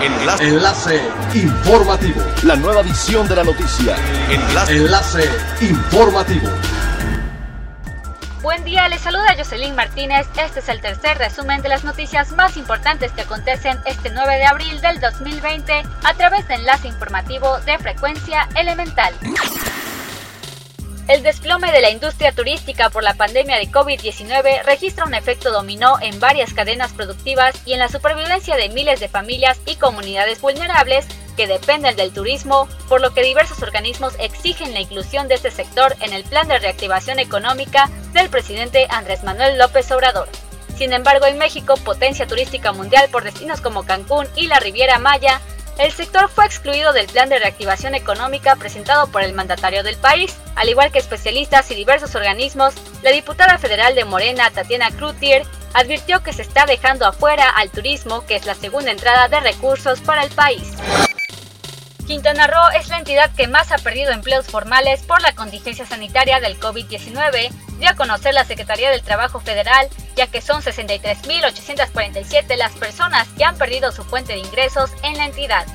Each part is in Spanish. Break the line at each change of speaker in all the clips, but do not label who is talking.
Enlace. Enlace informativo.
La nueva edición de la noticia.
Enlace. Enlace informativo.
Buen día, les saluda Jocelyn Martínez. Este es el tercer resumen de las noticias más importantes que acontecen este 9 de abril del 2020 a través de enlace informativo de frecuencia elemental. El desplome de la industria turística por la pandemia de COVID-19 registra un efecto dominó en varias cadenas productivas y en la supervivencia de miles de familias y comunidades vulnerables que dependen del turismo, por lo que diversos organismos exigen la inclusión de este sector en el plan de reactivación económica del presidente Andrés Manuel López Obrador. Sin embargo, en México, potencia turística mundial por destinos como Cancún y la Riviera Maya, el sector fue excluido del plan de reactivación económica presentado por el mandatario del país. Al igual que especialistas y diversos organismos, la diputada federal de Morena, Tatiana Crutier, advirtió que se está dejando afuera al turismo, que es la segunda entrada de recursos para el país. Quintana Roo es la entidad que más ha perdido empleos formales por la contingencia sanitaria del COVID-19, dio a conocer la Secretaría del Trabajo Federal, ya que son 63.847 las personas que han perdido su fuente de ingresos en la entidad.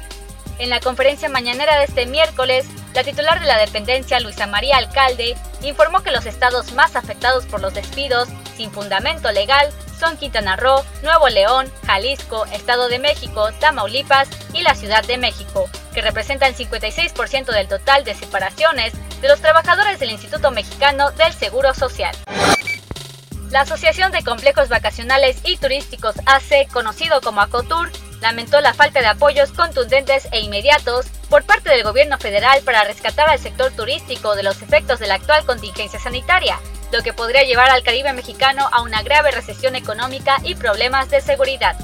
En la conferencia mañanera de este miércoles, la titular de la dependencia, Luisa María Alcalde, informó que los estados más afectados por los despidos sin fundamento legal son Quintana Roo, Nuevo León, Jalisco, Estado de México, Tamaulipas y la Ciudad de México, que representan 56% del total de separaciones de los trabajadores del Instituto Mexicano del Seguro Social. La Asociación de Complejos Vacacionales y Turísticos AC, conocido como ACOTUR, lamentó la falta de apoyos contundentes e inmediatos por parte del gobierno federal para rescatar al sector turístico de los efectos de la actual contingencia sanitaria, lo que podría llevar al Caribe mexicano a una grave recesión económica y problemas de seguridad.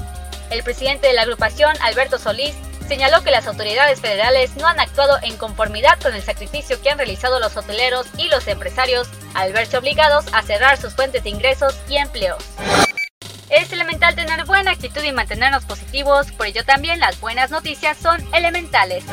El presidente de la agrupación, Alberto Solís, señaló que las autoridades federales no han actuado en conformidad con el sacrificio que han realizado los hoteleros y los empresarios al verse obligados a cerrar sus fuentes de ingresos y empleos. Es elemental tener buena actitud y mantenernos positivos, por ello también las buenas noticias son elementales.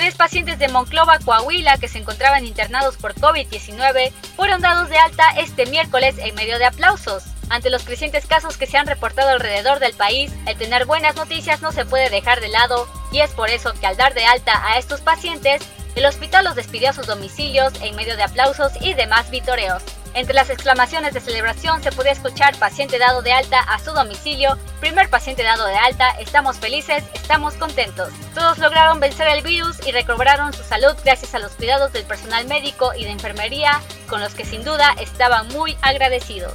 Tres pacientes de Monclova, Coahuila, que se encontraban internados por COVID-19, fueron dados de alta este miércoles en medio de aplausos. Ante los crecientes casos que se han reportado alrededor del país, el tener buenas noticias no se puede dejar de lado y es por eso que al dar de alta a estos pacientes, el hospital los despidió a sus domicilios en medio de aplausos y demás vitoreos. Entre las exclamaciones de celebración se podía escuchar paciente dado de alta a su domicilio, primer paciente dado de alta, estamos felices, estamos contentos. Todos lograron vencer el virus y recobraron su salud gracias a los cuidados del personal médico y de enfermería, con los que sin duda estaban muy agradecidos.